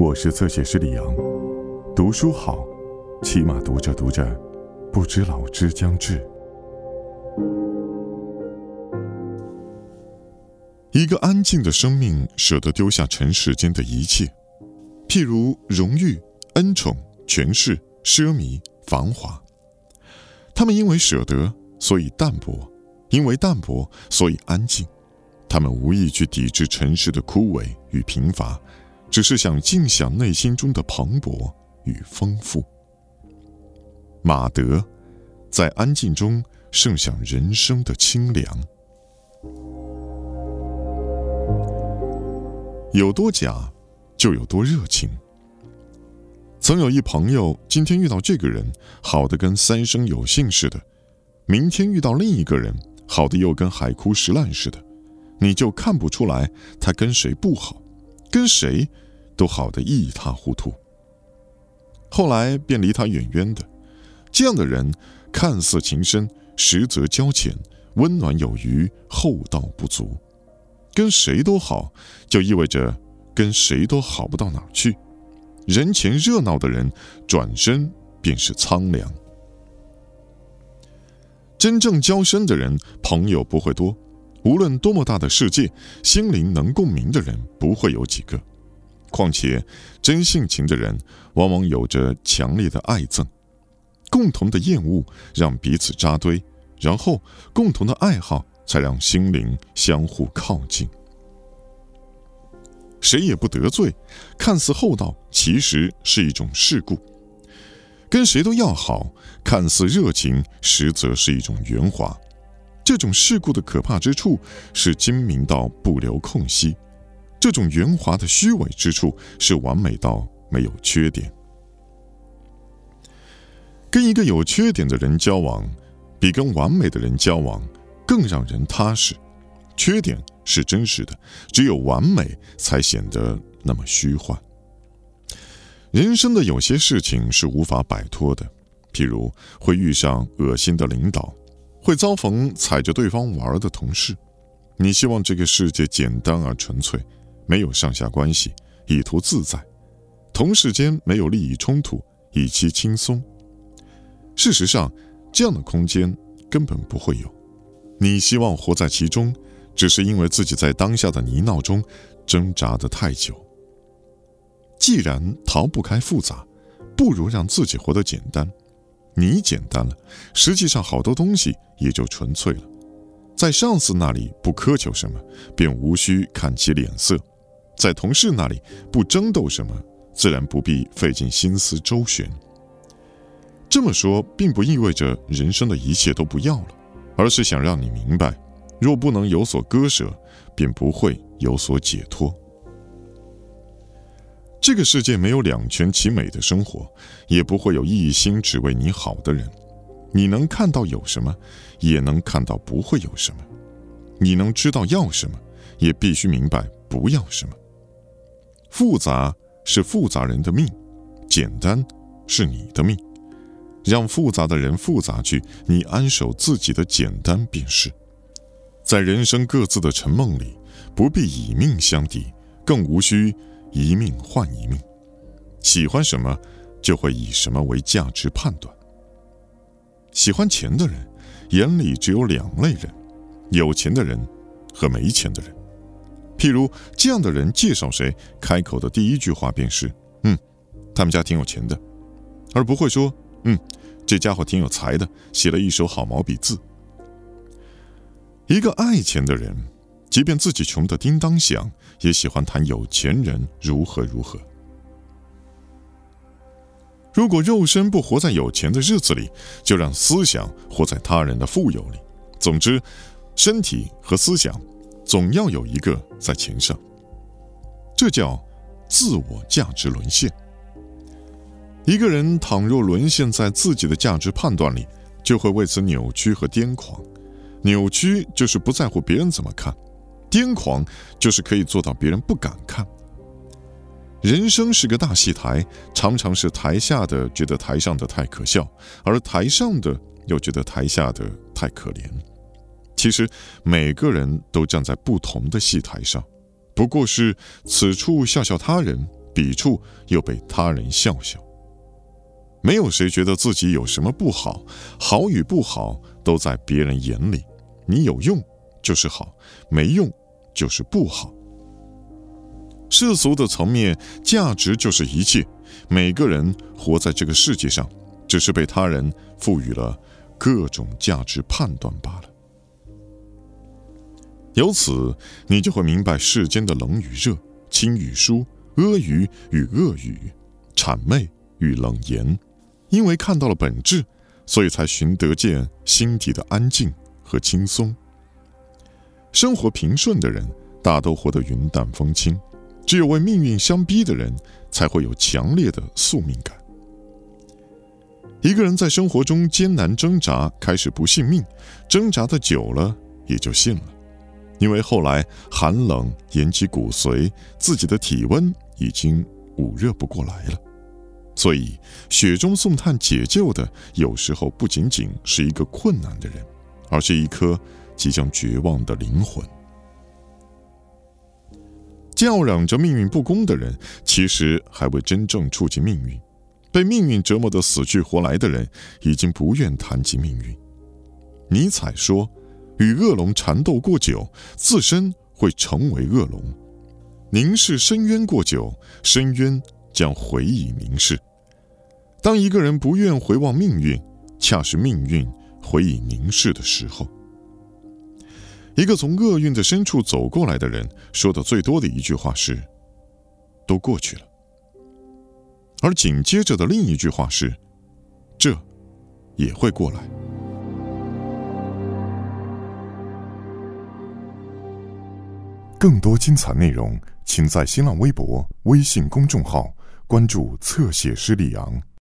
我是侧写师李阳，读书好，起码读着读着，不知老之将至。一个安静的生命舍得丢下尘世间的一切，譬如荣誉、恩宠、权势、奢靡、繁华。他们因为舍得，所以淡泊；因为淡泊，所以安静。他们无意去抵制尘世的枯萎与贫乏。只是想尽享内心中的蓬勃与丰富。马德，在安静中盛享人生的清凉。有多假，就有多热情。曾有一朋友，今天遇到这个人，好的跟三生有幸似的；明天遇到另一个人，好的又跟海枯石烂似的。你就看不出来他跟谁不好。跟谁都好的一塌糊涂，后来便离他远远的。这样的人看似情深，实则交浅，温暖有余，厚道不足。跟谁都好，就意味着跟谁都好不到哪儿去。人前热闹的人，转身便是苍凉。真正交深的人，朋友不会多。无论多么大的世界，心灵能共鸣的人不会有几个。况且，真性情的人往往有着强烈的爱憎，共同的厌恶让彼此扎堆，然后共同的爱好才让心灵相互靠近。谁也不得罪，看似厚道，其实是一种世故；跟谁都要好，看似热情，实则是一种圆滑。这种世故的可怕之处是精明到不留空隙，这种圆滑的虚伪之处是完美到没有缺点。跟一个有缺点的人交往，比跟完美的人交往更让人踏实。缺点是真实的，只有完美才显得那么虚幻。人生的有些事情是无法摆脱的，譬如会遇上恶心的领导。会遭逢踩着对方玩的同事，你希望这个世界简单而纯粹，没有上下关系，以图自在；同事间没有利益冲突，以期轻松。事实上，这样的空间根本不会有。你希望活在其中，只是因为自己在当下的泥淖中挣扎得太久。既然逃不开复杂，不如让自己活得简单。你简单了，实际上好多东西也就纯粹了。在上司那里不苛求什么，便无需看其脸色；在同事那里不争斗什么，自然不必费尽心思周旋。这么说，并不意味着人生的一切都不要了，而是想让你明白：若不能有所割舍，便不会有所解脱。这个世界没有两全其美的生活，也不会有一心只为你好的人。你能看到有什么，也能看到不会有什么；你能知道要什么，也必须明白不要什么。复杂是复杂人的命，简单是你的命。让复杂的人复杂去，你安守自己的简单便是。在人生各自的沉梦里，不必以命相抵，更无需。一命换一命，喜欢什么，就会以什么为价值判断。喜欢钱的人，眼里只有两类人：有钱的人和没钱的人。譬如这样的人介绍谁，开口的第一句话便是：“嗯，他们家挺有钱的。”而不会说：“嗯，这家伙挺有才的，写了一手好毛笔字。”一个爱钱的人。即便自己穷得叮当响，也喜欢谈有钱人如何如何。如果肉身不活在有钱的日子里，就让思想活在他人的富有里。总之，身体和思想总要有一个在钱上。这叫自我价值沦陷。一个人倘若沦陷在自己的价值判断里，就会为此扭曲和癫狂。扭曲就是不在乎别人怎么看。癫狂就是可以做到别人不敢看。人生是个大戏台，常常是台下的觉得台上的太可笑，而台上的又觉得台下的太可怜。其实每个人都站在不同的戏台上，不过是此处笑笑他人，彼处又被他人笑笑。没有谁觉得自己有什么不好，好与不好都在别人眼里。你有用就是好，没用就是不好。世俗的层面，价值就是一切。每个人活在这个世界上，只是被他人赋予了各种价值判断罢了。由此，你就会明白世间的冷与热、亲与疏、阿谀与恶语、谄媚与冷言。因为看到了本质，所以才寻得见心底的安静和轻松。生活平顺的人，大都活得云淡风轻。只有为命运相逼的人，才会有强烈的宿命感。一个人在生活中艰难挣扎，开始不信命，挣扎的久了，也就信了。因为后来寒冷延及骨髓，自己的体温已经捂热不过来了。所以，雪中送炭解救的，有时候不仅仅是一个困难的人，而是一颗即将绝望的灵魂。叫嚷着命运不公的人，其实还未真正触及命运。被命运折磨得死去活来的人，已经不愿谈及命运。尼采说：“与恶龙缠斗过久，自身会成为恶龙；凝视深渊过久，深渊将回以凝视。”当一个人不愿回望命运，恰是命运回以凝视的时候。一个从厄运的深处走过来的人说的最多的一句话是：“都过去了。”而紧接着的另一句话是：“这也会过来。”更多精彩内容，请在新浪微博、微信公众号关注“侧写师李昂”。